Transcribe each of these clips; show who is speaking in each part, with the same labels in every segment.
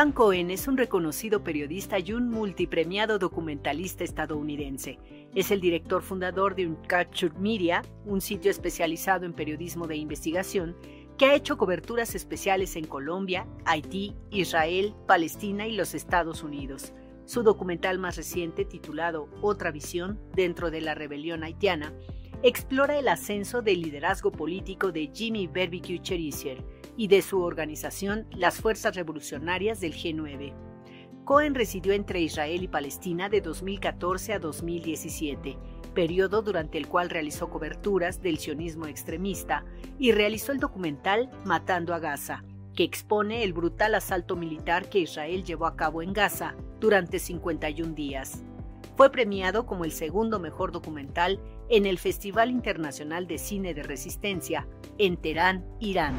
Speaker 1: Dan Cohen es un reconocido periodista y un multipremiado documentalista estadounidense. Es el director fundador de Uncaptured Media, un sitio especializado en periodismo de investigación que ha hecho coberturas especiales en Colombia, Haití, Israel, Palestina y los Estados Unidos. Su documental más reciente, titulado Otra visión dentro de la rebelión haitiana, explora el ascenso del liderazgo político de Jimmy Barbecue Cherisier y de su organización, las Fuerzas Revolucionarias del G9. Cohen residió entre Israel y Palestina de 2014 a 2017, periodo durante el cual realizó coberturas del sionismo extremista y realizó el documental Matando a Gaza, que expone el brutal asalto militar que Israel llevó a cabo en Gaza durante 51 días. Fue premiado como el segundo mejor documental en el Festival Internacional de Cine de Resistencia en Teherán, Irán.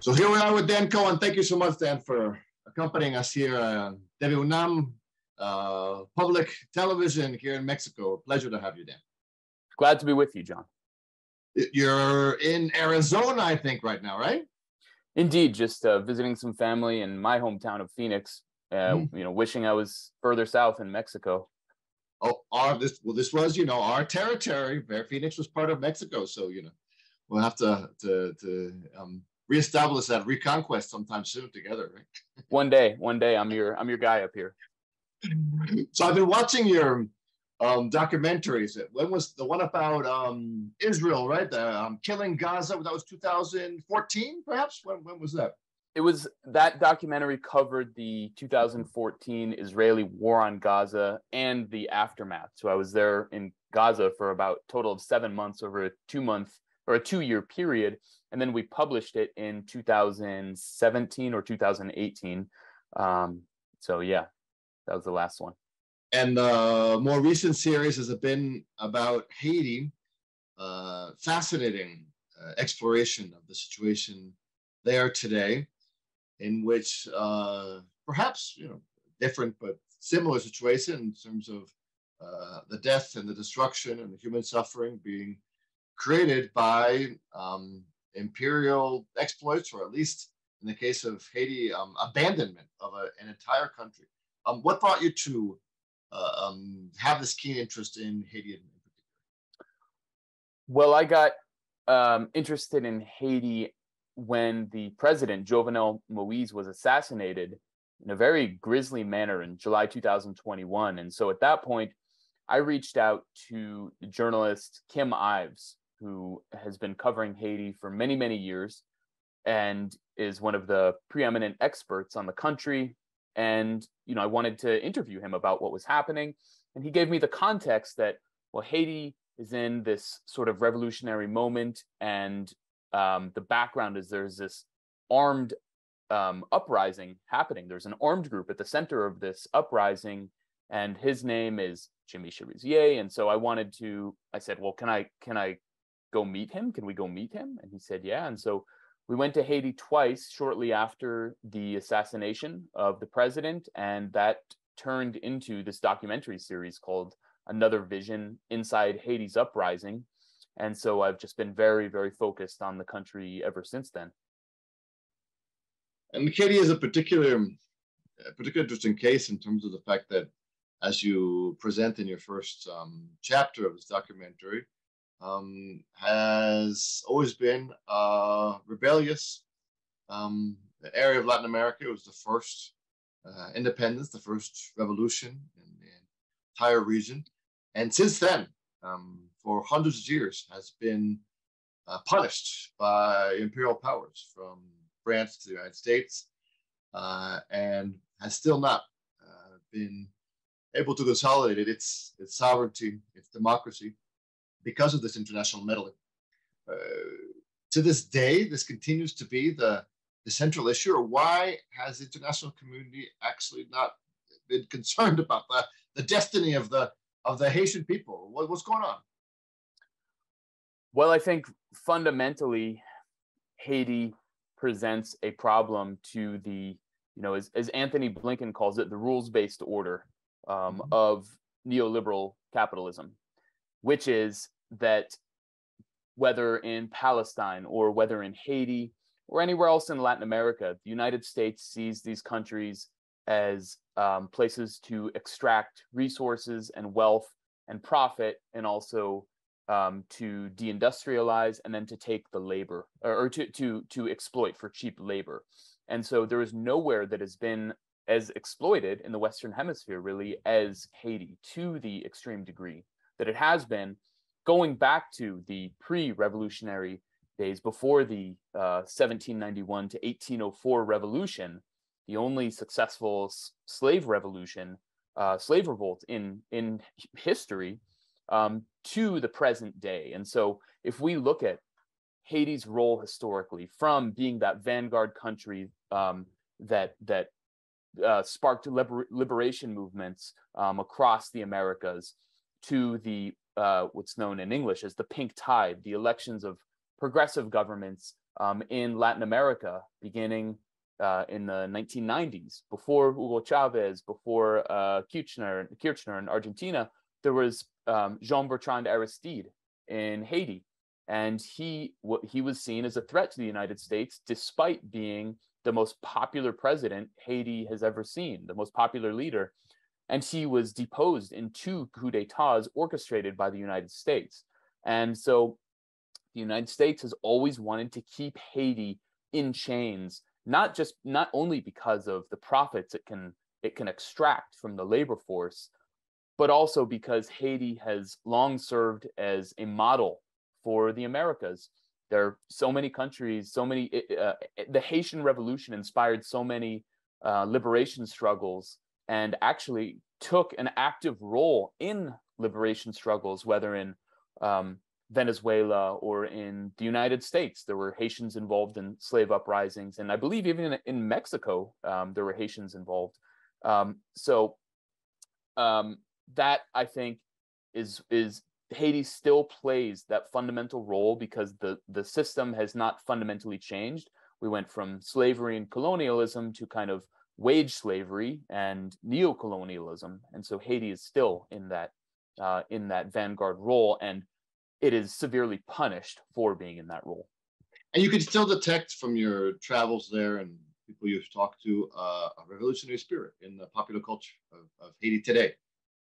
Speaker 2: So here we are with Dan Cohen. Thank you so much, Dan, for accompanying us here on TV UNAM uh, Public Television here in Mexico. A Pleasure to have you, Dan.
Speaker 3: Glad to be with you, John.
Speaker 2: You're in Arizona, I think, right now, right?
Speaker 3: Indeed, just uh, visiting some family in my hometown of Phoenix. Uh, mm. You know, wishing I was further south in Mexico.
Speaker 2: Oh, our this well, this was you know our territory. Phoenix was part of Mexico, so you know we'll have to to to um, reestablish that reconquest sometime soon together, right?
Speaker 3: one day, one day, I'm your I'm your guy up here.
Speaker 2: So I've been watching your um, documentaries. When was the one about um, Israel, right? The um, killing Gaza. That was 2014, perhaps. When when was that?
Speaker 3: It was that documentary covered the 2014 Israeli war on Gaza and the aftermath. So I was there in Gaza for about total of seven months over a two month or a two year period. And then we published it in 2017 or 2018 um, so yeah that was the last one.
Speaker 2: And the more recent series has been about haiti uh, fascinating uh, exploration of the situation there today in which uh, perhaps you know different but similar situation in terms of uh, the death and the destruction and the human suffering being created by um, imperial exploits, or at least in the case of Haiti, um, abandonment of a, an entire country. Um, what brought you to uh, um, have this keen interest in Haiti in particular?
Speaker 3: Well, I got um, interested in Haiti when the president, Jovenel Moise, was assassinated in a very grisly manner in July 2021. And so at that point, I reached out to journalist Kim Ives, who has been covering Haiti for many, many years and is one of the preeminent experts on the country. And, you know, I wanted to interview him about what was happening. And he gave me the context that, well, Haiti is in this sort of revolutionary moment. And um, the background is there's this armed um, uprising happening. There's an armed group at the center of this uprising, and his name is Jimmy Cherizier. And so I wanted to, I said, well, can I can I go meet him? Can we go meet him? And he said, yeah. And so we went to Haiti twice shortly after the assassination of the president. And that turned into this documentary series called Another Vision Inside Haiti's Uprising. And so I've just been very, very focused on the country ever since then.
Speaker 2: And Haiti is a particular, a particular interesting case in terms of the fact that, as you present in your first um, chapter of this documentary, um, has always been uh, rebellious um, area of Latin America. It was the first uh, independence, the first revolution in the entire region. And since then, um, for hundreds of years, has been uh, punished by imperial powers from France to the United States uh, and has still not uh, been able to consolidate its, its sovereignty, its democracy, because of this international meddling. Uh, to this day, this continues to be the, the central issue, or why has the international community actually not been concerned about the, the destiny of the of the Haitian people? What, what's going on?
Speaker 3: Well, I think fundamentally, Haiti presents a problem to the, you know, as, as Antony Blinken calls it, the rules-based order um, mm-hmm. of neoliberal capitalism which is that whether in Palestine or whether in Haiti or anywhere else in Latin America, the United States sees these countries as um, places to extract resources and wealth and profit, and also um, to deindustrialize and then to take the labor or, or to, to, to exploit for cheap labor. And so there is nowhere that has been as exploited in the Western Hemisphere, really, as Haiti to the extreme degree that it has been going back to the pre revolutionary days before the uh, 1791 to 1804 revolution, the only successful s- slave revolution, uh, slave revolt in, in history, um, to the present day. And so if we look at Haiti's role historically from being that vanguard country um, that that uh, sparked liber- liberation movements um, across the Americas to the uh, what's known in English as the pink tide, the elections of progressive governments um, in Latin America beginning uh, in the 1990s, before Hugo Chavez, before uh, Kirchner, Kirchner in Argentina, there was um, Jean Bertrand Aristide in Haiti, and he he was seen as a threat to the United States, despite being the most popular president Haiti has ever seen, the most popular leader, and he was deposed in two coups d'états orchestrated by the United States. And so, the United States has always wanted to keep Haiti in chains, not just not only because of the profits it can it can extract from the labor force, but also because Haiti has long served as a model for the Americas. There are so many countries, so many, uh, the Haitian Revolution inspired so many uh, liberation struggles and actually took an active role in liberation struggles, whether in um, Venezuela or in the United States. There were Haitians involved in slave uprisings. And I believe even in, in Mexico, um, there were Haitians involved. Um, so um, that I think is is Haiti still plays that fundamental role because the the system has not fundamentally changed. We went from slavery and colonialism to kind of wage slavery and neo-colonialism, and so Haiti is still in that uh, in that vanguard role, and it is severely punished for being in that role.
Speaker 2: And you can still detect from your travels there and people you've talked to uh, a revolutionary spirit in the popular culture of, of Haiti today.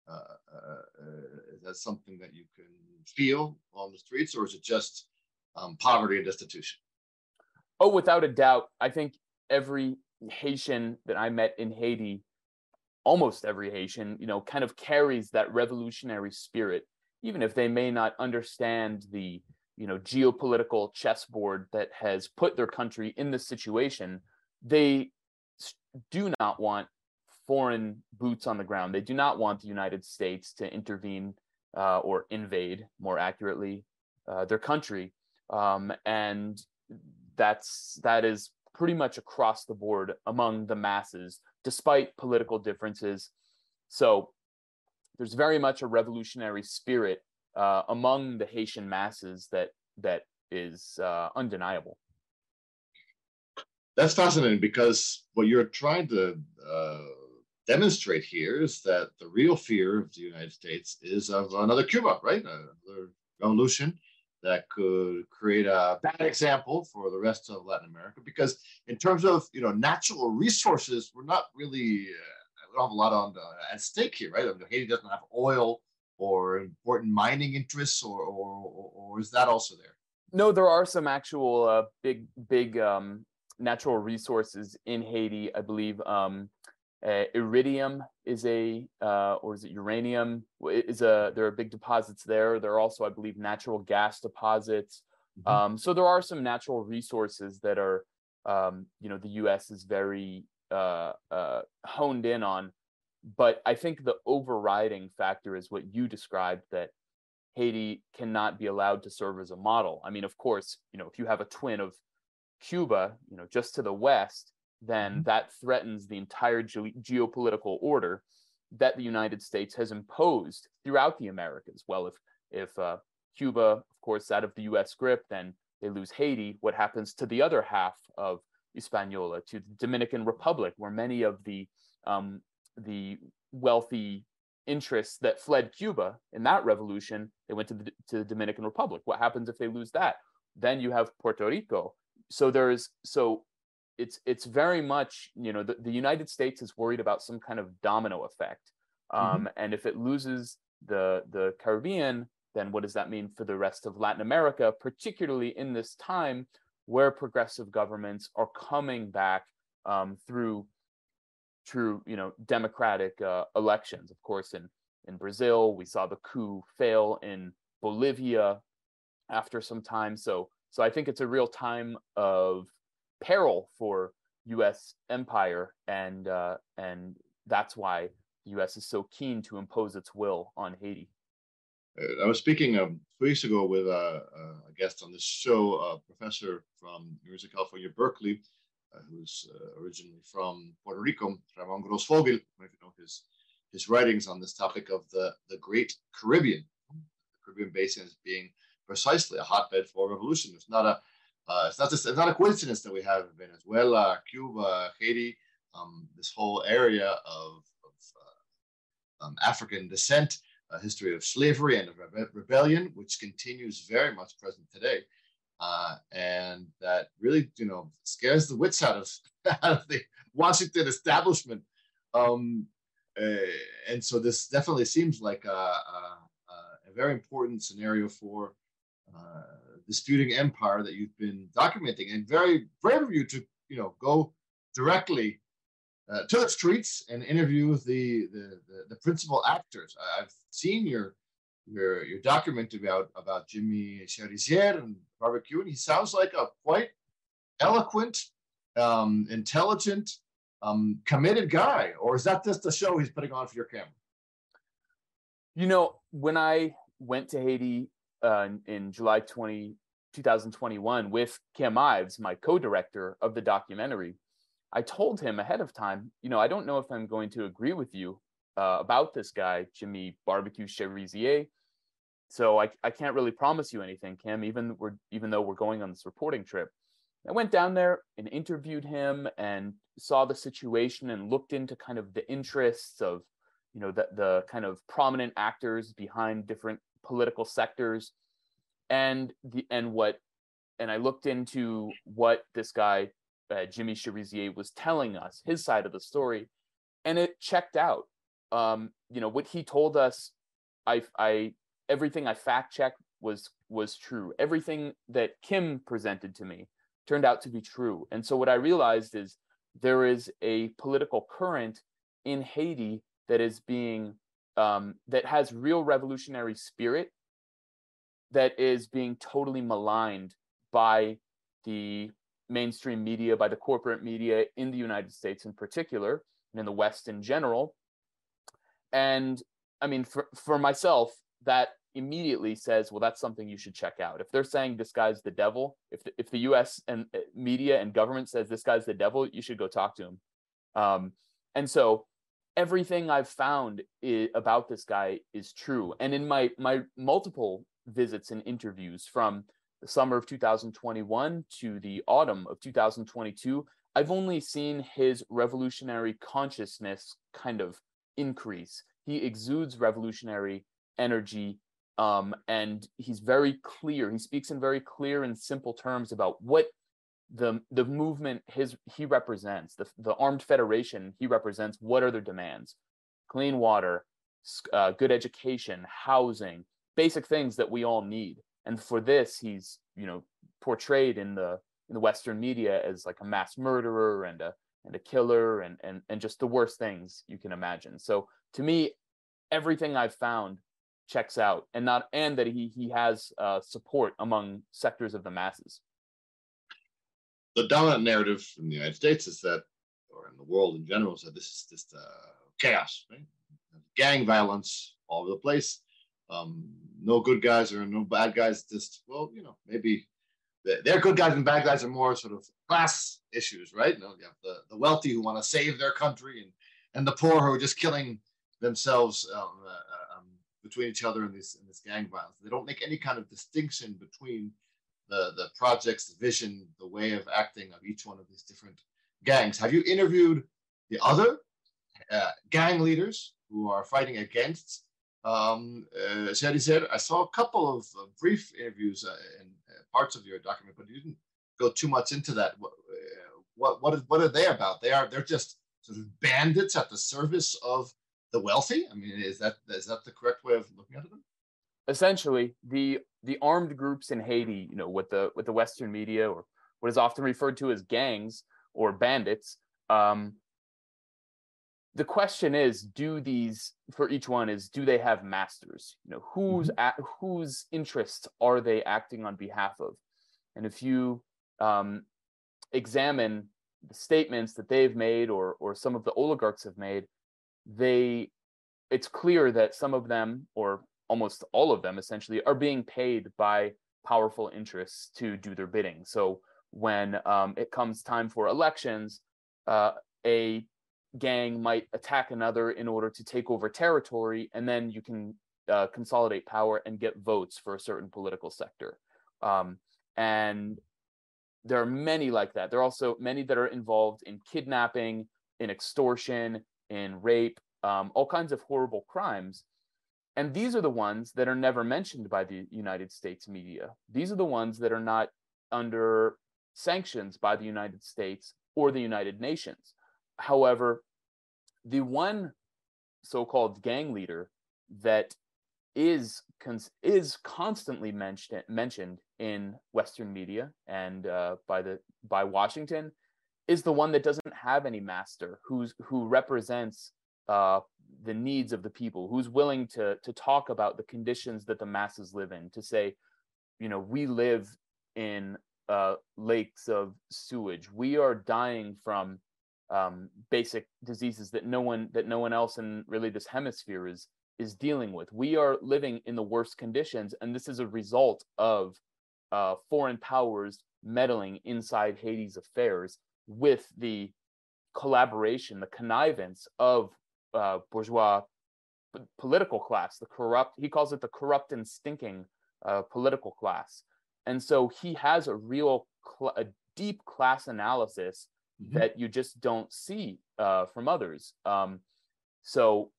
Speaker 2: Uh, uh, is that something that you can feel on the streets, or is it just um, poverty and destitution?
Speaker 3: Oh, without a doubt. I think every Haitian that I met in Haiti, almost every Haitian, you know, kind of carries that revolutionary spirit, even if they may not understand the, you know, geopolitical chessboard that has put their country in this situation. They do not want foreign boots on the ground. They do not want the United States to intervene uh, or invade, more accurately, uh, their country. Um, and that's that is pretty much across the board among the masses, despite political differences. So there's very much a revolutionary spirit uh, among the Haitian masses that that is uh, undeniable.
Speaker 2: That's fascinating because what you're trying to uh, demonstrate here is that the real fear of the United States is of another Cuba, right? Another revolution that could create a bad example for the rest of Latin America. Because in terms of you know natural resources, we're not really uh, we don't have a lot on the, at stake here, right? I mean, Haiti doesn't have oil or important mining interests, or or, or is that also there?
Speaker 3: No, there are some actual uh, big big um, natural resources in Haiti. I believe um, uh, iridium is a, uh, or is it uranium? Is a there are big deposits there. There are also, I believe, natural gas deposits. Mm-hmm. Um, so there are some natural resources that are, um, you know, the U.S. is very uh, uh, honed in on. But I think the overriding factor is what you described that Haiti cannot be allowed to serve as a model. I mean, of course, you know, if you have a twin of Cuba, you know, just to the west, then mm-hmm. that threatens the entire ge- geopolitical order that the United States has imposed throughout the Americas. Well, if if uh, Cuba, of course, out of the U.S. grip, then they lose Haiti. What happens to the other half of Hispaniola, to the Dominican Republic, where many of the um, the wealthy interests that fled Cuba in that revolution, they went to the, to the Dominican Republic. What happens if they lose that? Then you have Puerto Rico. So there's so it's it's very much you know the, the United States is worried about some kind of domino effect, um, mm-hmm. and if it loses the the Caribbean, then what does that mean for the rest of Latin America, particularly in this time where progressive governments are coming back um, through through you know democratic uh, elections. Of course, in in Brazil, we saw the coup fail in Bolivia after some time. So so I think it's a real time of peril for U.S. empire, and uh, and that's why the U.S. is so keen to impose its will on Haiti.
Speaker 2: Uh, I was speaking um, two weeks ago with a, a, guest on this show, a professor from University of California, Berkeley, uh, who's uh, originally from Puerto Rico, Ramon Grosfoguel. If you know his his writings on this topic of the the Great Caribbean, the Caribbean basin as being precisely a hotbed for revolution. It's not a uh, it's not just it's not a coincidence that we have Venezuela, Cuba, Haiti, um, this whole area of, of uh, um, African descent, a history of slavery and rebe- rebellion, which continues very much present today, uh, and that really you know scares the wits out of out of the Washington establishment. Um, uh, and so this definitely seems like a, a, a very important scenario for uh, disputing empire that you've been documenting, and very brave of you to you know go directly uh, to the streets and interview the, the the, the principal actors. I've seen your your your document about about Jimmy Cherizier and barbecue, and he sounds like a quite eloquent, um, intelligent, um, committed guy. Or is that just a show he's putting on for your camera?
Speaker 3: You know, when I went to Haiti uh, in July 20, 2021 with Kim Ives, my co-director of the documentary. I told him ahead of time, you know, I don't know if I'm going to agree with you uh, about this guy, Jimmy Barbecue Cherizier. So I, I can't really promise you anything, Kim, even we're even though we're going on this reporting trip. I went down there and interviewed him and saw the situation and looked into kind of the interests of, you know, the the kind of prominent actors behind different political sectors. And the and what and i looked into what this guy uh, jimmy cherizier was telling us his side of the story and it checked out. Um you know what he told us i i everything i fact checked was was true. Everything that kim presented to me turned out to be true. And so what i realized is there is a political current in haiti that is being um, that has real revolutionary spirit that is being totally maligned by the mainstream media, by the corporate media in the United States in particular, and in the West in general. And I mean, for, for myself, that immediately says, well, that's something you should check out. If they're saying this guy's the devil, if the, if the U.S. and uh, media and government says this guy's the devil, you should go talk to him. Um, and so everything I've found about this guy is true. And in my my multiple visits and interviews from the summer of 2021 to the autumn of 2022, I've only seen his revolutionary consciousness kind of increase. He exudes revolutionary energy um, and he's very clear. He speaks in very clear and simple terms about what the the movement his he represents the the armed federation he represents what are their demands? Clean water uh, good education housing basic things that we all need. And for this he's you know portrayed in the in the western media as like a mass murderer and a and a killer and and and just the worst things you can imagine. So to me everything i've found checks out and not and that he he has uh, support among sectors of the masses
Speaker 2: the dominant narrative in the United States is that, or in the world in general, is that this is just uh, chaos, right? Gang violence all over the place. Um, no good guys or no bad guys. Just well, you know, maybe they're good guys and bad guys are more sort of class issues, right? You, know, you have the, the wealthy who want to save their country and and the poor who are just killing themselves um, uh, um, between each other in this in this gang violence. They don't make any kind of distinction between the the projects, the vision, the way of acting of each one of these different gangs. Have you interviewed the other uh, gang leaders who are fighting against um, uh, I saw a couple of uh, brief interviews uh, in uh, parts of your document, but you didn't go too much into that. Uh, what what is what are they about? They are they're just sort of bandits at the service of the wealthy. I mean, is that is that the correct way of looking at them?
Speaker 3: Essentially, the the armed groups in Haiti, you know, with the with the Western media or what is often referred to as gangs or bandits. Um, the question is, do these for each one is do they have masters? You know, whose mm-hmm. at, whose interests are they acting on behalf of? And if you um, examine the statements that they've made or or some of the oligarchs have made, they it's clear that some of them or almost all of them essentially are being paid by powerful interests to do their bidding. So when um, it comes time for elections, uh, a gang might attack another in order to take over territory, and then you can uh, consolidate power and get votes for a certain political sector. Um, and there are many like that. There are also many that are involved in kidnapping, in extortion, in rape, um, all kinds of horrible crimes. And these are the ones that are never mentioned by the United States media. These are the ones that are not under sanctions by the United States or the United Nations. However, the one so-called gang leader that is is constantly mentioned mentioned in Western media and uh, by the by Washington is the one that doesn't have any master who's who represents uh, the needs of the people who's willing to to talk about the conditions that the masses live in to say you know we live in uh, lakes of sewage. We are dying from um, basic diseases that no one that no one else in really this hemisphere is is dealing with. We are living in the worst conditions, and this is a result of uh, foreign powers meddling inside Haiti's affairs with the collaboration, the connivance of uh, bourgeois p- political class, the corrupt. He calls it the corrupt and stinking uh, political class and so he has a real cl- a deep class analysis mm-hmm. that you just don't see uh, from others um, so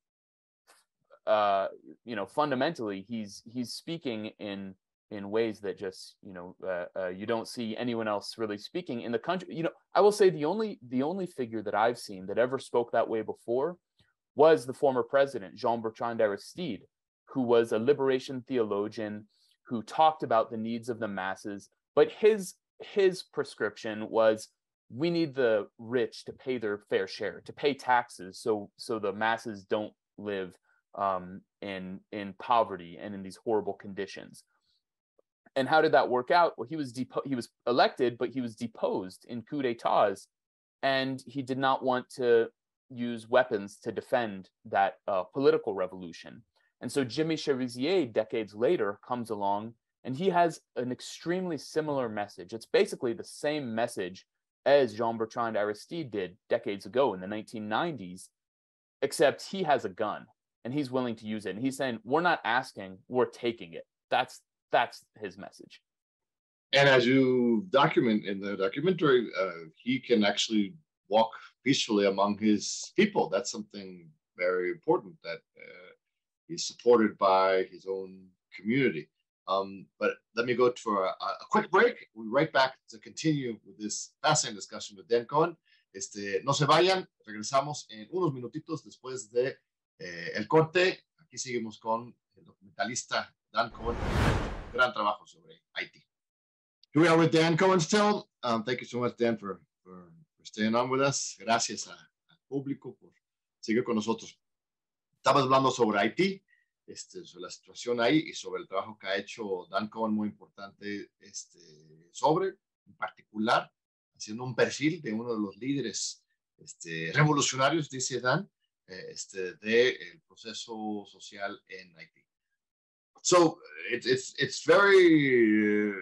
Speaker 3: uh, you know fundamentally he's he's speaking in in ways that just you know uh, uh, you don't see anyone else really speaking in the country you know i will say the only the only figure that i've seen that ever spoke that way before was the former president jean bertrand aristide who was a liberation theologian who talked about the needs of the masses, but his his prescription was we need the rich to pay their fair share, to pay taxes, so so the masses don't live um, in in poverty and in these horrible conditions. And how did that work out? Well, he was depo- he was elected, but he was deposed in coup d'états, and he did not want to use weapons to defend that uh, political revolution. And so Jimmy Cherizier, decades later, comes along and he has an extremely similar message. It's basically the same message as Jean Bertrand Aristide did decades ago in the 1990s, except he has a gun and he's willing to use it. And he's saying, "We're not asking, we're taking it." That's that's his message.
Speaker 2: And as you document in the documentary, uh, he can actually walk peacefully among his people. That's something very important that uh, He's supported by his own community. Um, but let me go for a, a, quick break. We'll be right back to continue with this fascinating discussion with Dan Cohen. Este, no se vayan, regresamos en unos minutitos después de eh, el corte. Aquí seguimos con el documentalista Dan Cohen. Gran trabajo sobre Haití. Here we are with Dan Cohen still. Um, thank you so much, Dan, for, for, on with us. Gracias al público por seguir con nosotros. Estamos hablando sobre Haití, este, sobre la situación ahí y sobre el trabajo que ha hecho Dan Cohen muy importante este, sobre, en particular, haciendo un perfil de uno de los líderes este, revolucionarios, dice Dan, eh, este, del proceso social en Haití. So it, it's, it's very uh,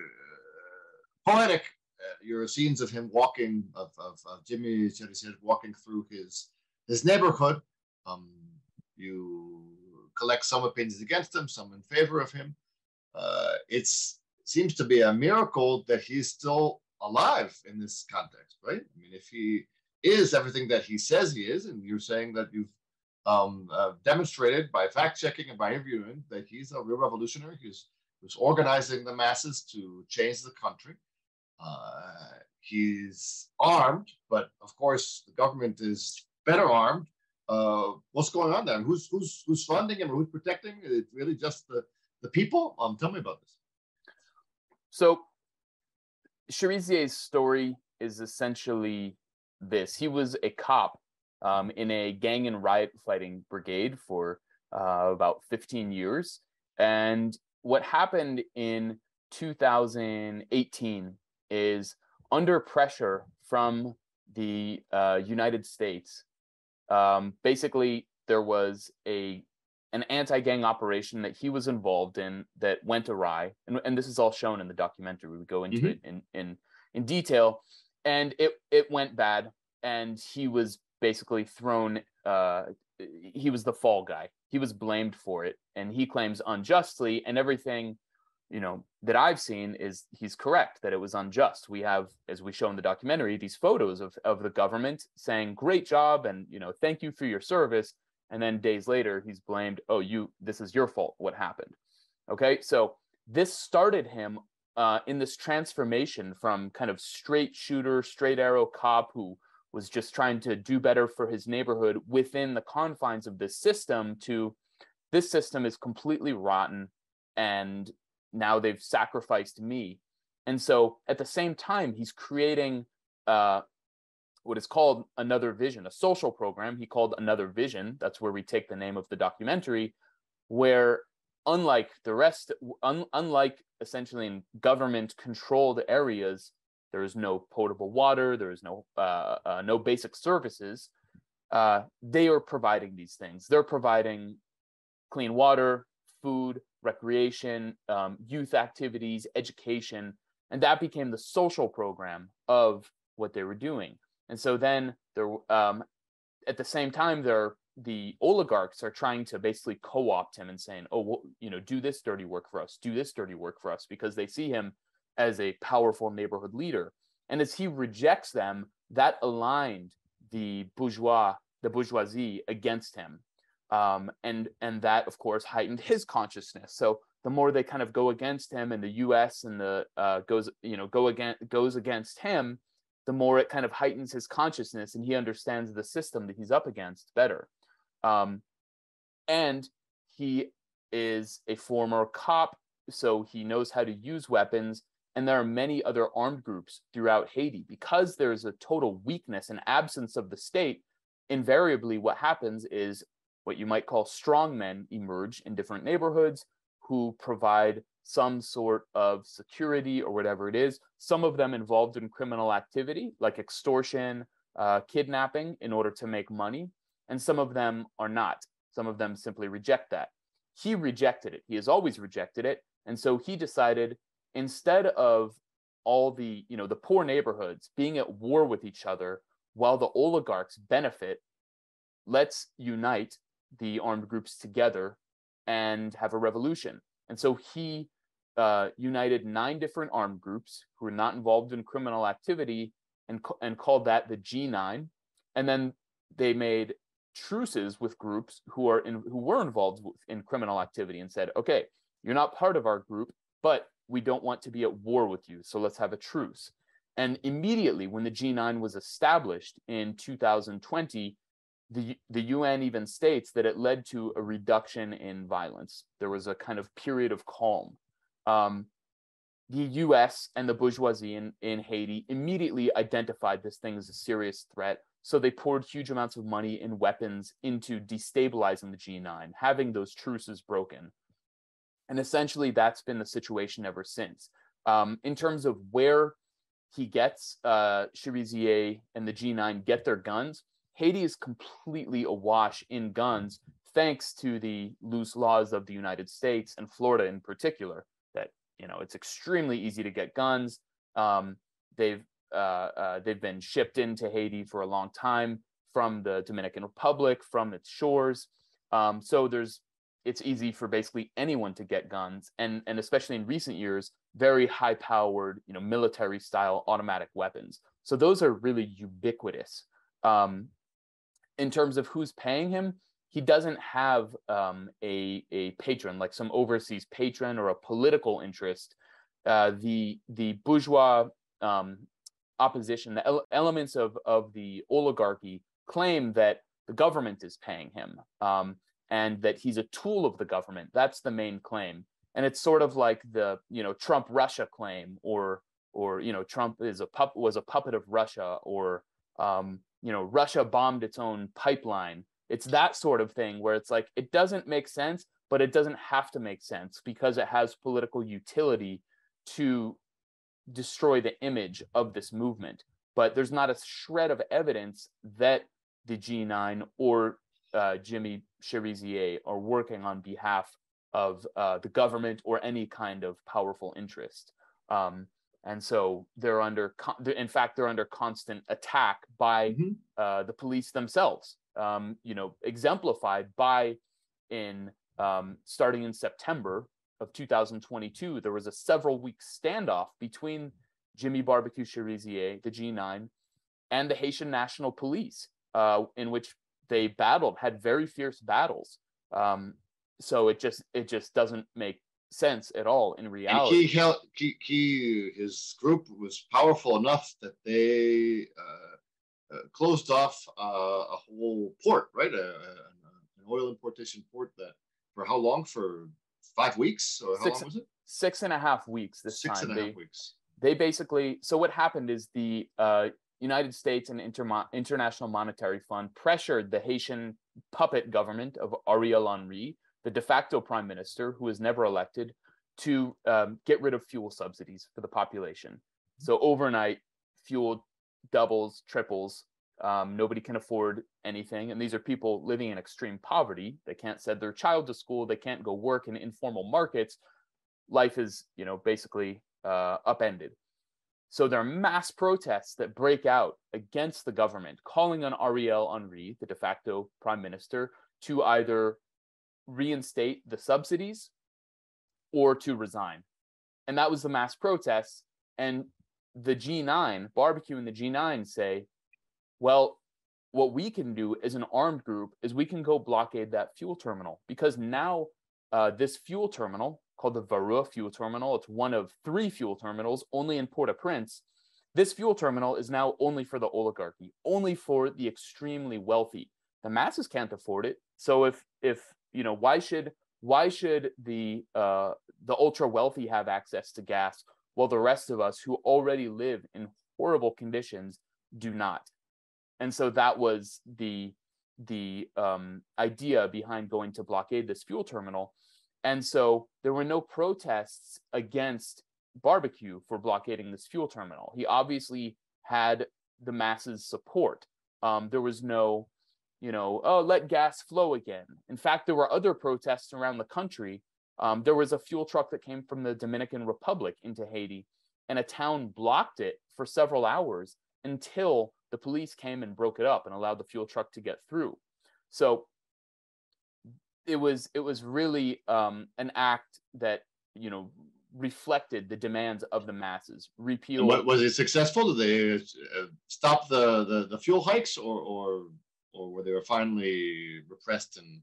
Speaker 2: poetic, uh, your scenes of him walking, of, of, of Jimmy Cherizier walking through his, his neighborhood, um, you collect some opinions against him, some in favor of him. Uh, it seems to be a miracle that he's still alive in this context, right? I mean, if he is everything that he says he is, and you're saying that you've um, uh, demonstrated by fact checking and by interviewing that he's a real revolutionary who's, who's organizing the masses to change the country. Uh, he's armed, but of course the government is better armed. Uh, what's going on there? Who's who's who's funding him? Who's protecting? It's really just the the people. Um, tell me about this.
Speaker 3: So, Cherizier's story is essentially this: he was a cop um, in a gang and riot fighting brigade for uh, about 15 years, and what happened in 2018 is under pressure from the uh, United States. Um, basically, there was a an anti-gang operation that he was involved in that went awry, and, and this is all shown in the documentary. We go into mm-hmm. it in, in in detail, and it it went bad, and he was basically thrown. Uh, he was the fall guy. He was blamed for it, and he claims unjustly, and everything you know that I've seen is he's correct that it was unjust. We have, as we show in the documentary, these photos of of the government saying "great job" and you know "thank you for your service," and then days later he's blamed, "Oh, you this is your fault. What happened?" Okay, so this started him uh, in this transformation from kind of straight shooter, straight arrow cop who was just trying to do better for his neighborhood within the confines of this system to this system is completely rotten and now they've sacrificed me. And so at the same time he's creating uh, what is called another vision a social program he called another vision. That's where we take the name of the documentary where unlike the rest un, unlike essentially in government controlled areas there is no potable water there is no uh, uh, no basic services uh, they are providing these things. They're providing clean water food recreation, um, youth activities, education, and that became the social program of what they were doing. And so then there, um, at the same time, there the oligarchs are trying to basically co-opt him and saying, "Oh, well, you know, do this dirty work for us, do this dirty work for us," because they see him as a powerful neighborhood leader. And as he rejects them, that aligned the bourgeois, the bourgeoisie against him um, and and that of course heightened his consciousness. So the more they kind of go against him, and the U.S. and the uh, goes you know go against goes against him, the more it kind of heightens his consciousness, and he understands the system that he's up against better. Um, and he is a former cop, so he knows how to use weapons. And there are many other armed groups throughout Haiti because there's a total weakness and absence of the state. Invariably, what happens is what you might call strongmen emerge in different neighborhoods who provide some sort of security or whatever it is. Some of them involved in criminal activity like extortion, uh, kidnapping in order to make money, and some of them are not. Some of them simply reject that. He rejected it. He has always rejected it. And so he decided instead of all the, you know, the poor neighborhoods being at war with each other while the oligarchs benefit, let's unite the armed groups together and have a revolution. And so he uh, united nine different armed groups who were not involved in criminal activity and, and called that the G9. And then they made truces with groups who are in, who were involved in criminal activity and said, okay, you're not part of our group, but we don't want to be at war with you. So let's have a truce. And immediately when the G9 was established in 2020, the, the UN even states that it led to a reduction in violence. There was a kind of period of calm. Um, the US and the bourgeoisie in, in Haiti immediately identified this thing as a serious threat. So they poured huge amounts of money and weapons into destabilizing the G9, having those truces broken. And essentially, that's been the situation ever since. Um, in terms of where he gets uh, Cherizier and the G9 get their guns, Haiti is completely awash in guns thanks to the loose laws of the United States and Florida in particular. That you know it's extremely easy to get guns. Um, they've uh, uh, they've been shipped into Haiti for a long time from the Dominican Republic, from its shores. Um, so there's it's easy for basically anyone to get guns, and and especially in recent years, very high powered, you know, military style automatic weapons. So those are really ubiquitous. Um, in terms of who's paying him, he doesn't have um, a a patron like some overseas patron or a political interest. Uh, the the bourgeois um, opposition, the ele- elements of of the oligarchy claim that the government is paying him um, and that he's a tool of the government. That's the main claim, and it's sort of like the you know Trump Russia claim, or or you know Trump is a pup was a puppet of Russia, or um, you know Russia bombed its own pipeline. It's that sort of thing where it's like it doesn't make sense, but it doesn't have to make sense because it has political utility to destroy the image of this movement. But there's not a shred of evidence that the G9 or uh, Jimmy Cherizier are working on behalf of uh, the government or any kind of powerful interest. Um, and so they're under, in fact, they're under constant attack by mm-hmm. uh, the police themselves. Um, you know, exemplified by in um, starting in September of 2022, there was a several week standoff between Jimmy Barbecue Cherizier, the G9, and the Haitian National Police, uh, in which they battled, had very fierce battles. Um, so it just it just doesn't make sense at all in reality.
Speaker 2: And he held he, he his group was powerful enough that they uh, uh, closed off uh, a whole port, right? A, a, an oil importation port that for how long? For five weeks or how six, long was it?
Speaker 3: Six and a half weeks. This
Speaker 2: six
Speaker 3: time.
Speaker 2: and a half they, weeks.
Speaker 3: They basically. So what happened is the uh, United States and Inter- International Monetary Fund pressured the Haitian puppet government of Ariel Henry the de facto prime minister, who was never elected, to um, get rid of fuel subsidies for the population. So overnight, fuel doubles, triples. Um, nobody can afford anything, and these are people living in extreme poverty. They can't send their child to school. They can't go work in informal markets. Life is, you know, basically uh, upended. So there are mass protests that break out against the government, calling on Ariel Henry, the de facto prime minister, to either reinstate the subsidies or to resign. And that was the mass protests. And the G9, barbecue and the G9 say, well, what we can do as an armed group is we can go blockade that fuel terminal because now uh, this fuel terminal called the Varreux fuel terminal, it's one of three fuel terminals only in Port-au-Prince. This fuel terminal is now only for the oligarchy, only for the extremely wealthy. The masses can't afford it. So if if you know why should why should the uh, the ultra wealthy have access to gas while the rest of us who already live in horrible conditions do not? And so that was the the um, idea behind going to blockade this fuel terminal. And so there were no protests against barbecue for blockading this fuel terminal. He obviously had the masses support. Um, there was no you know, oh, let gas flow again. In fact, there were other protests around the country. Um, there was a fuel truck that came from the Dominican Republic into Haiti, and a town blocked it for several hours until the police came and broke it up and allowed the fuel truck to get through. So it was it was really um, an act that you know reflected the demands of the masses. Repeal.
Speaker 2: was it successful? Did they uh, stop the, the, the fuel hikes, or or or where they were finally repressed and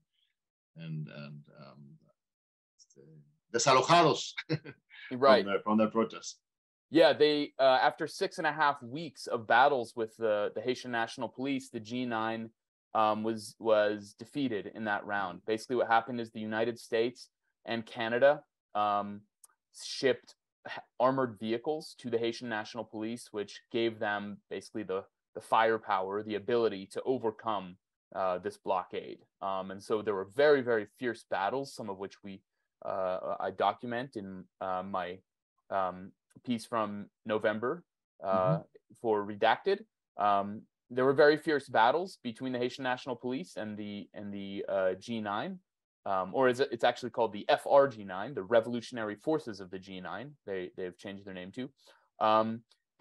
Speaker 2: and and um, desalojados
Speaker 3: right
Speaker 2: from their, from their protests.
Speaker 3: Yeah, they uh, after six and a half weeks of battles with the the Haitian National Police, the G9 um, was was defeated in that round. Basically, what happened is the United States and Canada um, shipped armored vehicles to the Haitian National Police, which gave them basically the the firepower, the ability to overcome uh, this blockade. Um, and so there were very, very fierce battles, some of which we uh, I document in uh, my um, piece from November uh, mm-hmm. for Redacted. Um, there were very fierce battles between the Haitian National Police and the and the uh, G9, um, or is it, it's actually called the FRG9, the Revolutionary Forces of the G9. They they've changed their name too.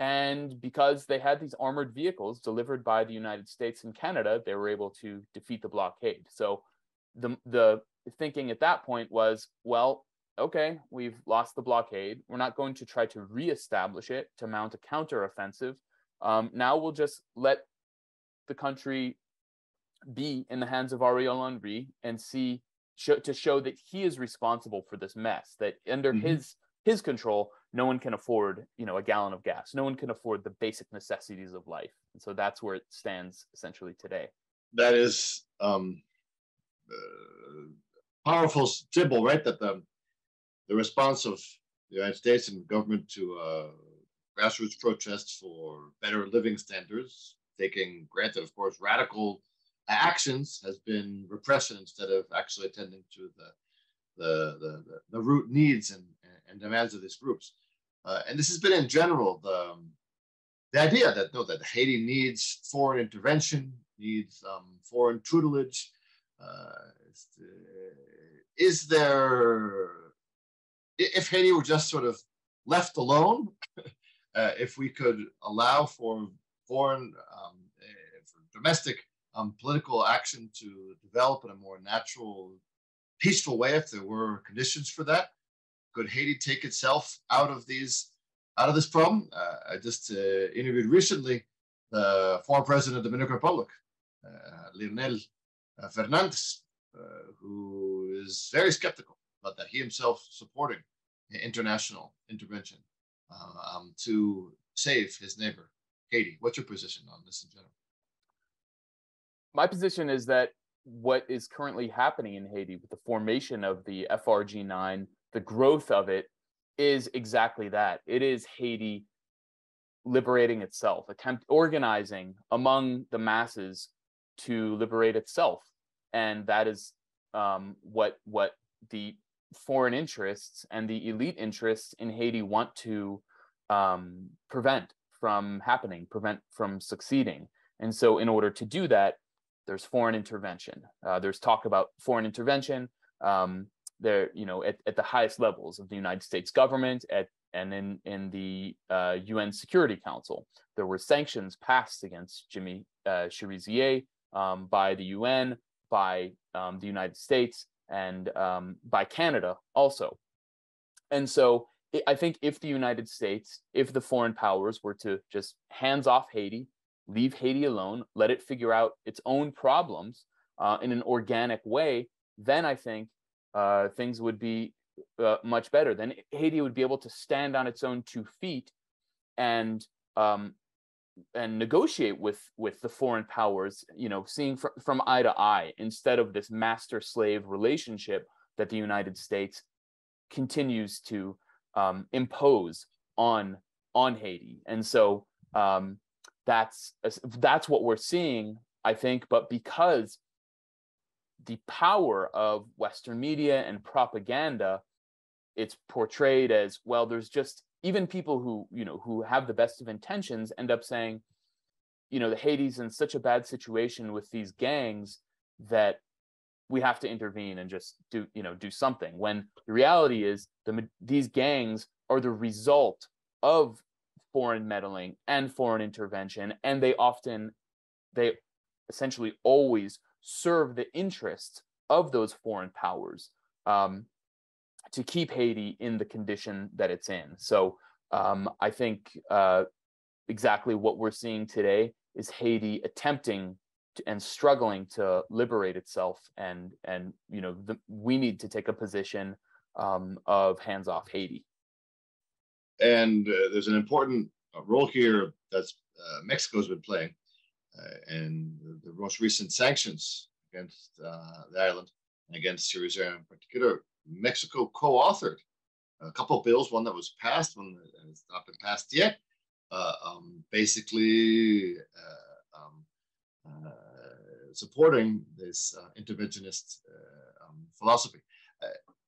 Speaker 3: And because they had these armored vehicles delivered by the United States and Canada, they were able to defeat the blockade. So the the thinking at that point was, well, okay, we've lost the blockade. We're not going to try to reestablish it to mount a counteroffensive. Um, now we'll just let the country be in the hands of Ariel Henry and see show, to show that he is responsible for this mess. That under mm-hmm. his his control, no one can afford you know a gallon of gas. No one can afford the basic necessities of life. And so that's where it stands essentially today.
Speaker 2: That is um, uh, powerful symbol right that the, the response of the united states and government to uh, grassroots protests for better living standards taking granted of course radical actions has been repression instead of actually attending to the the, the, the, root needs and, and demands of these groups. Uh, and this has been in general the, um, the idea that no, that Haiti needs foreign intervention, needs um, foreign tutelage. Uh, is there, if Haiti were just sort of left alone, uh, if we could allow for foreign, um, eh, for domestic um, political action to develop in a more natural, peaceful way, if there were conditions for that, could Haiti take itself out of these out of this problem? Uh, I just uh, interviewed recently the former president of the Dominican Republic, uh, Leonel uh, Fernandez, uh, who is very skeptical about that. He himself supporting international intervention uh, um, to save his neighbor, Haiti. What's your position on this in general?
Speaker 3: My position is that what is currently happening in Haiti with the formation of the FRG9 the growth of it is exactly that. It is Haiti liberating itself, attempt organizing among the masses to liberate itself, and that is um, what what the foreign interests and the elite interests in Haiti want to um, prevent from happening, prevent from succeeding. And so, in order to do that, there's foreign intervention. Uh, there's talk about foreign intervention. Um, there, you know, at, at the highest levels of the United States government, at and in in the uh, UN Security Council, there were sanctions passed against Jimmy uh, Cherizier um, by the UN, by um, the United States, and um, by Canada also. And so, I think if the United States, if the foreign powers were to just hands off Haiti, leave Haiti alone, let it figure out its own problems uh, in an organic way, then I think uh, things would be uh, much better. Then Haiti would be able to stand on its own two feet and um, and negotiate with with the foreign powers. You know, seeing fr- from eye to eye instead of this master slave relationship that the United States continues to um, impose on on Haiti. And so um, that's that's what we're seeing, I think. But because the power of Western media and propaganda, it's portrayed as well. There's just even people who you know who have the best of intentions end up saying, you know, the Haiti's in such a bad situation with these gangs that we have to intervene and just do you know do something. When the reality is the these gangs are the result of foreign meddling and foreign intervention, and they often they essentially always serve the interests of those foreign powers um, to keep Haiti in the condition that it's in. So um, I think uh, exactly what we're seeing today is Haiti attempting to, and struggling to liberate itself, and and you know the, we need to take a position um, of hands off Haiti.
Speaker 2: And uh, there's an important uh, role here that uh, Mexico's been playing and the most recent sanctions against the island and against Cherizier in particular, Mexico co-authored a couple bills, one that was passed, one that has not been passed yet, uh, um, basically uh, um, uh, supporting this interventionist um, philosophy.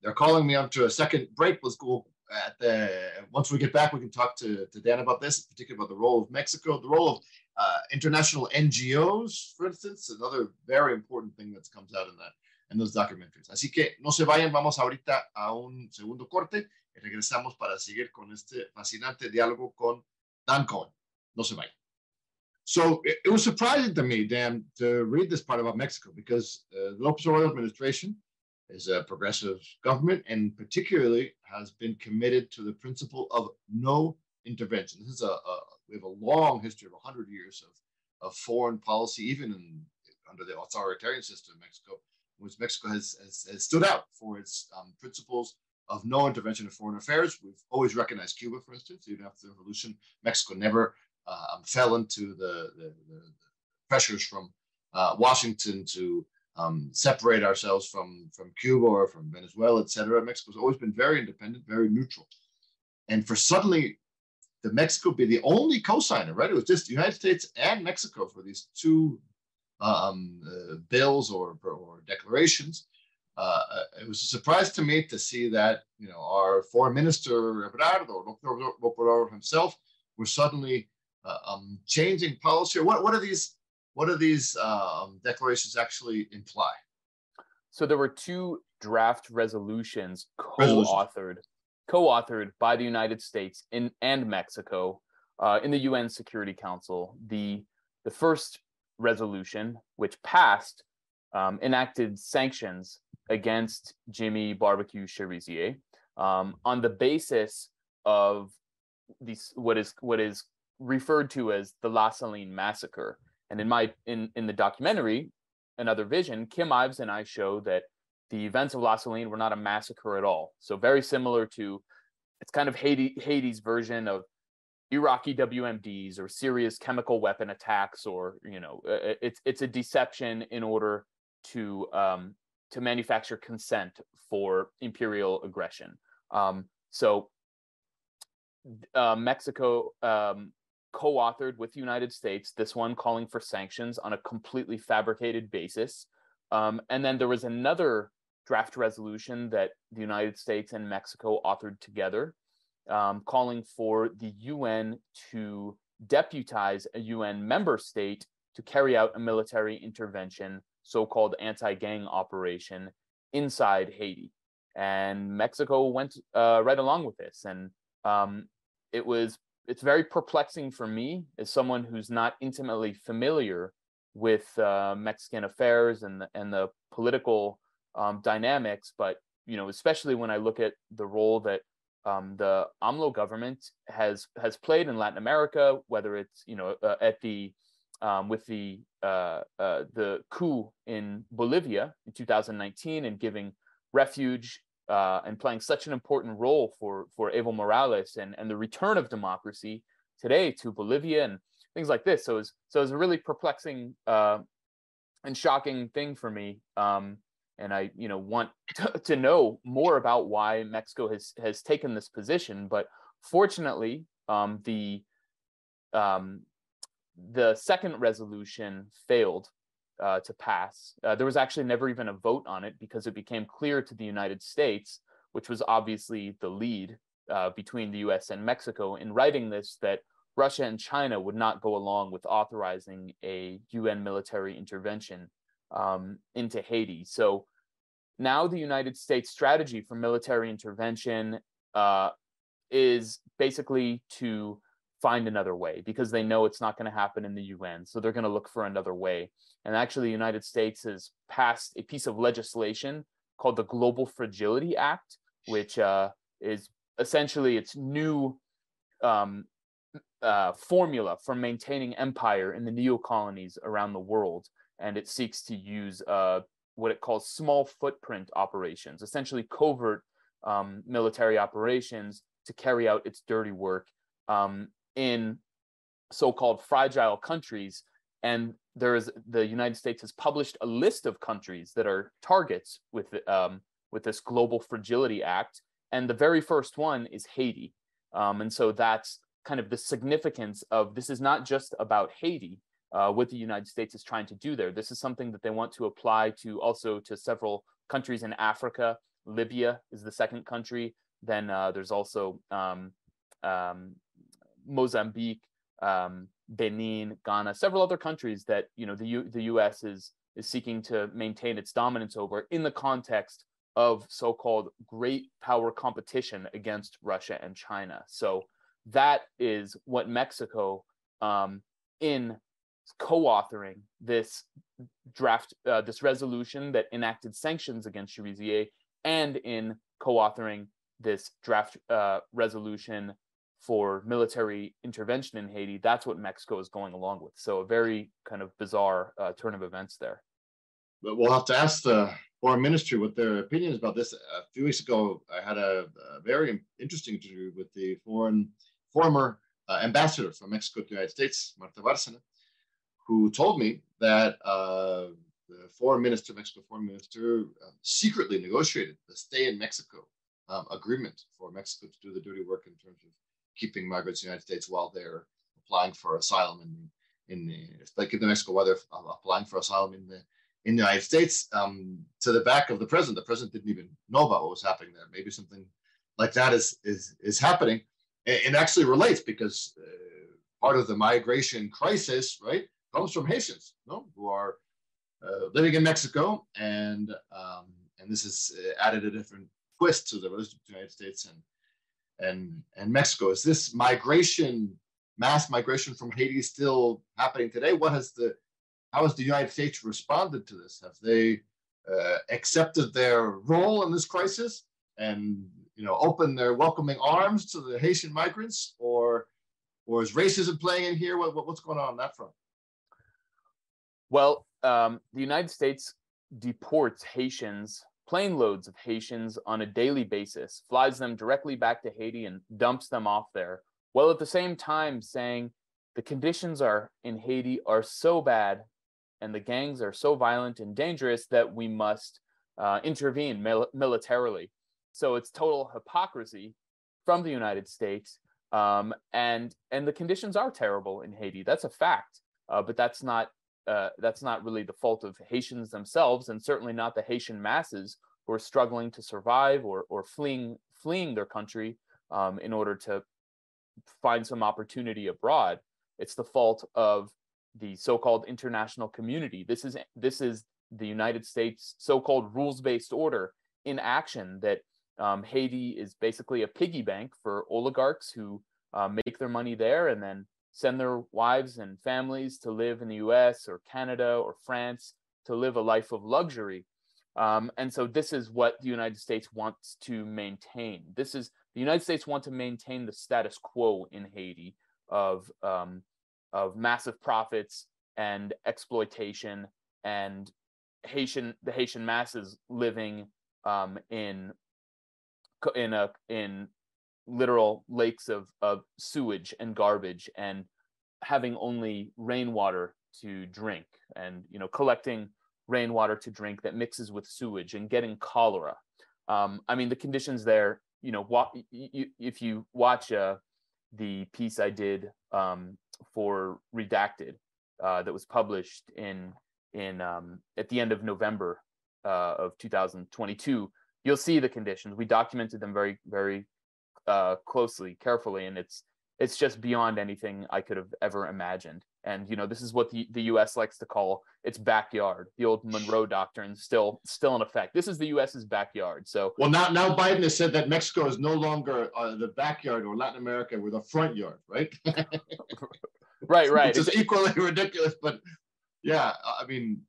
Speaker 2: they're calling me up to a second break. Let's go at the once we get back, we can talk to, to Dan about this, particularly about the role of Mexico, the role of uh, international NGOs, for instance, another very important thing that comes out in that in those documentaries. Así que no se vayan, vamos ahorita a un segundo corte y regresamos para seguir con este fascinante diálogo con Dan Cohen. No se vayan. So it, it was surprising to me, Dan, to read this part about Mexico because uh, the Lopez Obrador administration is a progressive government and particularly has been committed to the principle of no intervention. This is a, a we have a long history of 100 years of, of foreign policy, even in, under the authoritarian system in Mexico, which Mexico has, has, has stood out for its um, principles of no intervention in foreign affairs. We've always recognized Cuba, for instance, even after the revolution. Mexico never um, fell into the, the, the pressures from uh, Washington to um, separate ourselves from, from Cuba or from Venezuela, et cetera. Mexico's always been very independent, very neutral. And for suddenly the Mexico be the only co-signer, right? It was just the United States and Mexico for these two um, uh, bills or, or declarations. Uh, it was a surprise to me to see that you know our foreign minister Ebrard or himself was suddenly uh, um, changing policy. What what are these what do these um, declarations actually imply?
Speaker 3: So there were two draft resolutions co-authored co-authored by the United States in, and Mexico uh, in the UN Security Council. The the first resolution, which passed, um, enacted sanctions against Jimmy Barbecue Cherizier um, on the basis of these what is what is referred to as the La Saline massacre. And in my in in the documentary, Another Vision, Kim Ives and I show that the events of La Saline were not a massacre at all. So very similar to it's kind of Haiti's version of Iraqi WMDs or Syria's chemical weapon attacks, or you know, it's it's a deception in order to um, to manufacture consent for imperial aggression. Um, so uh, Mexico um, co-authored with the United States this one calling for sanctions on a completely fabricated basis, um, and then there was another draft resolution that the United States and Mexico authored together, um, calling for the UN to deputize a UN member state to carry out a military intervention, so called anti gang operation, inside Haiti. And Mexico went uh, right along with this. And um, it was it's very perplexing for me as someone who's not intimately familiar with uh, Mexican affairs and the, and the political um, dynamics, but you know, especially when I look at the role that um, the AMLO government has has played in Latin America, whether it's you know uh, at the um, with the uh, uh, the coup in Bolivia in 2019 and giving refuge uh, and playing such an important role for for Evo Morales and and the return of democracy today to Bolivia and things like this. So it's so it's a really perplexing uh, and shocking thing for me. Um, and I, you know, want to, to know more about why Mexico has has taken this position. But fortunately, um, the um, the second resolution failed uh, to pass. Uh, there was actually never even a vote on it because it became clear to the United States, which was obviously the lead uh, between the U.S. and Mexico, in writing this that Russia and China would not go along with authorizing a UN military intervention um, into Haiti. So now the United States strategy for military intervention uh, is basically to find another way because they know it's not going to happen in the UN. So they're going to look for another way. And actually, the United States has passed a piece of legislation called the Global Fragility Act, which uh, is essentially its new um, uh, formula for maintaining empire in the neo colonies around the world and it seeks to use uh, what it calls small footprint operations, essentially covert um, military operations to carry out its dirty work um, in so-called fragile countries. And there is the United States has published a list of countries that are targets with um, with this Global Fragility Act, and the very first one is Haiti. Um, and so that's kind of the significance of this is not just about Haiti, uh, what the United States is trying to do there. This is something that they want to apply to also to several countries in Africa. Libya is the second country. Then uh, there's also um, um, Mozambique, um, Benin, Ghana, several other countries that you know the U- the U.S. is is seeking to maintain its dominance over in the context of so-called great power competition against Russia and China. So that is what Mexico um, in co-authoring this draft, uh, this resolution that enacted sanctions against Cherizier, and in co-authoring this draft uh, resolution for military intervention in Haiti. That's what Mexico is going along with. So a very kind of bizarre uh, turn of events there.
Speaker 2: But we'll have to ask the foreign ministry what their opinions about this. A few weeks ago, I had a, a very interesting interview with the foreign former uh, ambassador from Mexico to the United States, Martha Bárcena, who told me that uh, the foreign minister, Mexico foreign minister, uh, secretly negotiated the stay in Mexico um, agreement for Mexico to do the dirty work in terms of keeping migrants in the United States while they're applying for asylum in in the, like in Mexico, while they're applying for asylum in the in the United States um, to the back of the president. The president didn't even know about what was happening there. Maybe something like that is is is happening. It, actually relates because uh, part of the migration crisis, right, comes from Haitians, no, who are uh, living in Mexico, and um, and this has uh, added a different twist to the relationship between the United States and and and Mexico. Is this migration, mass migration from Haiti, still happening today? What has the how has the United States responded to this? Have they uh, accepted their role in this crisis and you know opened their welcoming arms to the Haitian migrants, or or is racism playing in here? What, what what's going on on that front?
Speaker 3: Well, um, the United States deports Haitians, plane loads of Haitians on a daily basis, flies them directly back to Haiti and dumps them off there, while at the same time saying the conditions are in Haiti are so bad and the gangs are so violent and dangerous that we must uh, intervene mil- militarily. So it's total hypocrisy from the United States, um, and and the conditions are terrible in Haiti. That's a fact, uh, but that's not uh, that's not really the fault of Haitians themselves, and certainly not the Haitian masses who are struggling to survive or or fleeing fleeing their country um, in order to find some opportunity abroad. It's the fault of the so-called international community. This is this is the United States so-called rules-based order in action that um, Haiti is basically a piggy bank for oligarchs who uh, make their money there and then send their wives and families to live in the US or Canada or France to live a life of luxury. Um, and so this is what the United States wants to maintain. This is the United States want to maintain the status quo in Haiti of um, of massive profits and exploitation and Haitian the Haitian masses living um, in in a in literal lakes of of sewage and garbage and having only rainwater to drink and you know collecting rainwater to drink that mixes with sewage and getting cholera. Um, i mean the conditions there you know wa- if you watch uh, the piece i did um, for redacted uh, that was published in in um, at the end of november uh, of 2022 you'll see the conditions. We documented them very very uh, closely, carefully, and it's it's just beyond anything I could have ever imagined. And you know, this is what the, the U.S. likes to call its backyard. The old Monroe Doctrine still still in effect. This is the U.S.'s backyard. So
Speaker 2: well, now now Biden has said that Mexico is no longer uh, the backyard or Latin America, we're the front yard, right?
Speaker 3: right, right.
Speaker 2: It's, equally ridiculous, but yeah, I mean,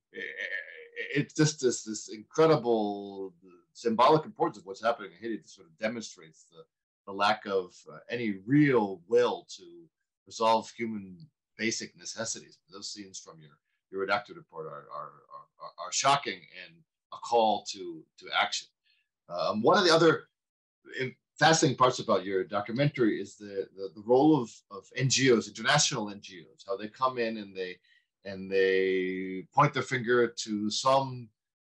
Speaker 2: it's just this this incredible symbolic importance of what's happening in Haiti. That sort of demonstrates the the lack of uh, any real will to resolve human basic necessities. Those scenes from your your redacted report are are, are, are shocking and a call to to action. Um, one of the other fascinating parts about your documentary is the, the, the role of, of NGOs, international NGOs, how they come in and they and they point their finger to some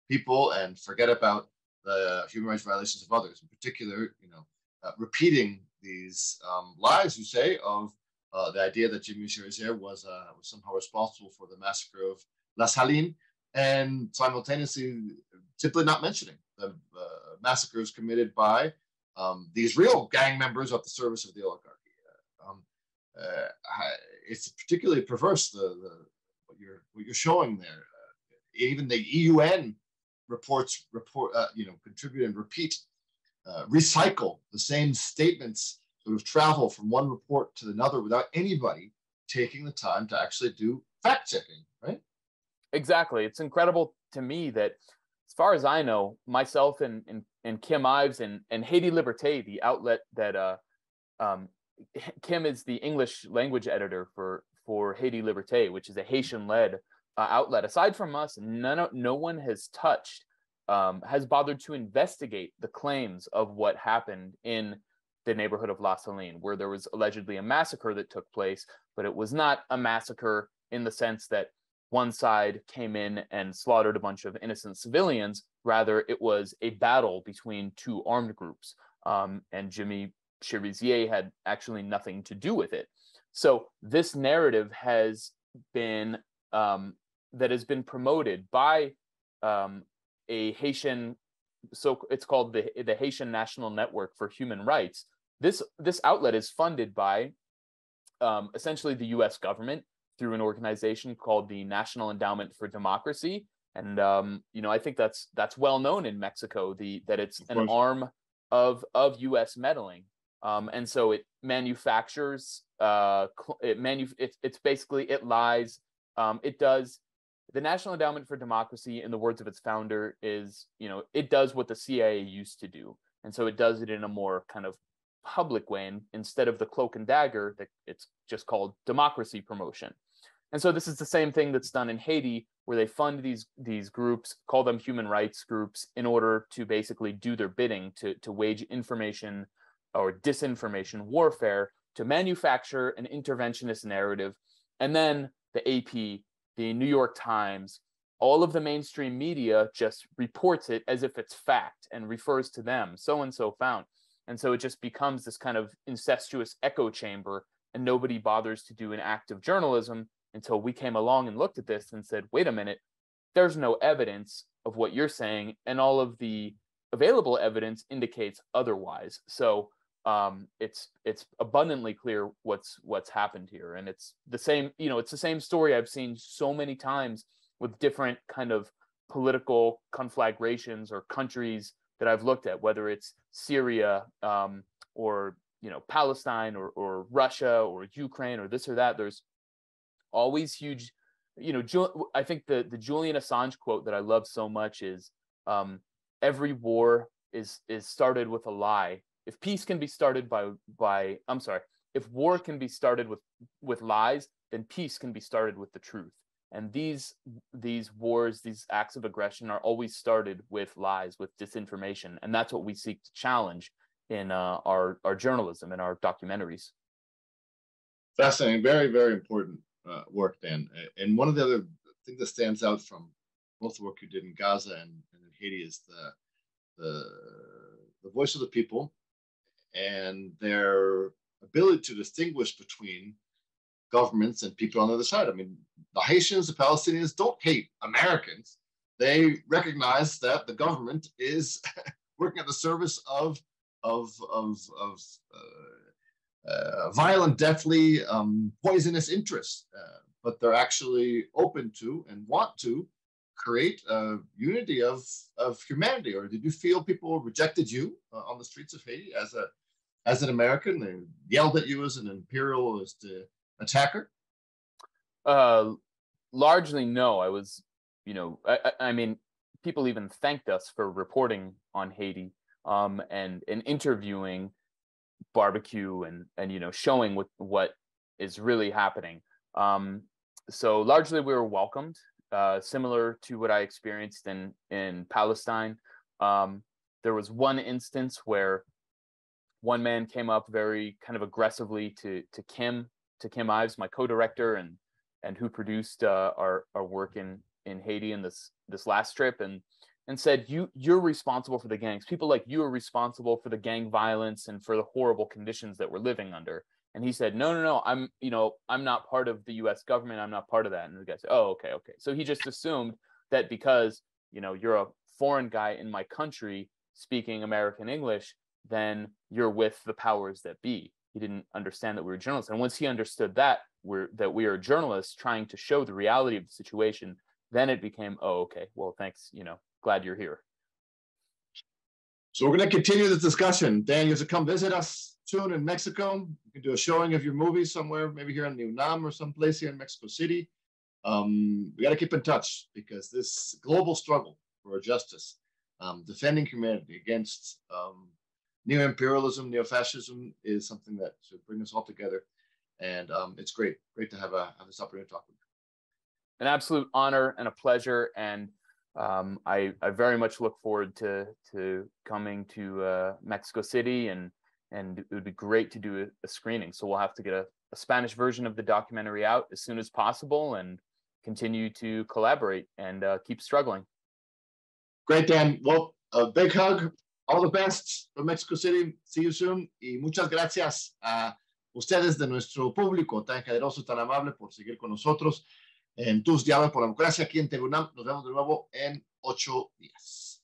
Speaker 2: people and forget about the human rights violations of others. In particular, you know, uh, repeating these um, lies, you say, of uh, the idea that Jimmy Cherizier was, uh, was somehow responsible for the massacre of La Saline, and simultaneously simply not mentioning the uh, massacres committed by um, these real gang members of the service of the oligarchy. Um, uh, it's particularly perverse the, the, what you're what you're showing there. Uh, even the UN reports report you know contribute and repeat uh, recycle the same statements sort of travel from one report to another without anybody taking the time to actually do fact checking, right?
Speaker 3: Exactly. It's incredible to me that, as far as I know, myself and and, and Kim Ives and, and Haiti Liberté, the outlet that uh, um, Kim is the English language editor for for Haiti Liberté, which is a Haitian led uh, outlet. Aside from us, none no one has touched um, has bothered to investigate the claims of what happened in the neighborhood of La Saline, where there was allegedly a massacre that took place, but it was not a massacre in the sense that one side came in and slaughtered a bunch of innocent civilians. Rather, it was a battle between two armed groups. Um, and Jimmy Cherizier had actually nothing to do with it. So this narrative has been um, that has been promoted by um, a Haitian, so it's called the the Haitian National Network for Human Rights. This this outlet is funded by um, essentially the U.S. government through an organization called the National Endowment for Democracy, and um, you know I think that's that's well known in Mexico. The that it's an arm of of U.S. meddling, um, and so it manufactures uh, it manu it's it's basically it lies. Um, it does the National Endowment for Democracy, in the words of its founder, is you know it does what the CIA used to do, and so it does it in a more kind of public way, and instead of the cloak and dagger, that it's just called democracy promotion. And so this is the same thing that's done in Haiti, where they fund these these groups, call them human rights groups, in order to basically do their bidding to to wage information or disinformation warfare to manufacture an interventionist narrative, and then the AP the New York Times, all of the mainstream media just reports it as if it's fact and refers to them. So and so found. And so it just becomes this kind of incestuous echo chamber, and nobody bothers to do an act of journalism until we came along and looked at this and said, wait a minute, there's no evidence of what you're saying, and all of the available evidence indicates otherwise. So um, it's it's abundantly clear what's what's happened here, and it's the same. You know, it's the same story I've seen so many times with different kind of political conflagrations or countries that I've looked at, whether it's Syria um, or you know Palestine or or Russia or Ukraine or this or that. There's always huge. You know, I think the the Julian Assange quote that I love so much is um, every war is is started with a lie if peace can be started by by i'm sorry if war can be started with with lies then peace can be started with the truth. And these these wars these acts of aggression are always started with lies with disinformation. And that's what we seek to challenge in uh, our our journalism and our documentaries.
Speaker 2: Fascinating. Very very important uh, work dan. And one of the other things that stands out from both the work you did in gaza and, and in haiti is the the the voice of the people and their ability to distinguish between governments and people on the other side. I mean, the Haitians, the Palestinians don't hate Americans. They recognize that the government is working at the service of of of, of uh, uh, violent, deathly, um, poisonous interests. Uh, but they're actually open to and want to create a unity of of humanity. Or did you feel people rejected you uh, on the streets of Haiti as a as an American? They yelled at you as an imperialist uh, attacker?
Speaker 3: Uh, largely, no. I was, you know, I, I, mean, people even thanked us for reporting on Haiti um, and and interviewing barbecue and and you know showing what what is really happening. Um, so largely, we were welcomed, uh, similar to what I experienced in in Palestine. Um, there was one instance where one man came up very kind of aggressively to to Kim to Kim Ives, my co-director and and who produced uh, our our work in in Haiti in this this last trip and and said you you're responsible for the gangs. People like you are responsible for the gang violence and for the horrible conditions that we're living under. And he said, no, no, no, I'm you know I'm not part of the U.S. government. I'm not part of that. And the guy said, oh, okay, okay. So he just assumed that because you know you're a foreign guy in my country speaking American English then you're with the powers that be. He didn't understand that we were journalists. And once he understood that we're that we are journalists trying to show the reality of the situation, then it became, oh, okay, well, thanks, you know, glad you're here.
Speaker 2: So we're going to continue this discussion. Dan, you to come visit us soon in Mexico. You can do a showing of your movie somewhere, maybe here in UNAM or someplace here in Mexico City. Um, we got to keep in touch because this global struggle for justice, um, defending humanity against um, neo-imperialism, neo-fascism is something that should bring us all together. And um, it's great, great to have, a, have this opportunity to talk with you.
Speaker 3: An absolute honor and a pleasure. And um, I, I very much look forward to to coming to uh, Mexico City and and it would be great to do a, a screening. So we'll have to get a, a, Spanish version of the documentary out as soon as possible and continue to collaborate and uh, keep struggling.
Speaker 2: Great, Dan. Well, a big hug. All the best from Mexico City. See you soon. Y muchas gracias a ustedes de nuestro público tan generoso, tan amable por seguir con nosotros en tus diálogos por la democracia aquí en Tegunam. Nos vemos de nuevo en ocho días.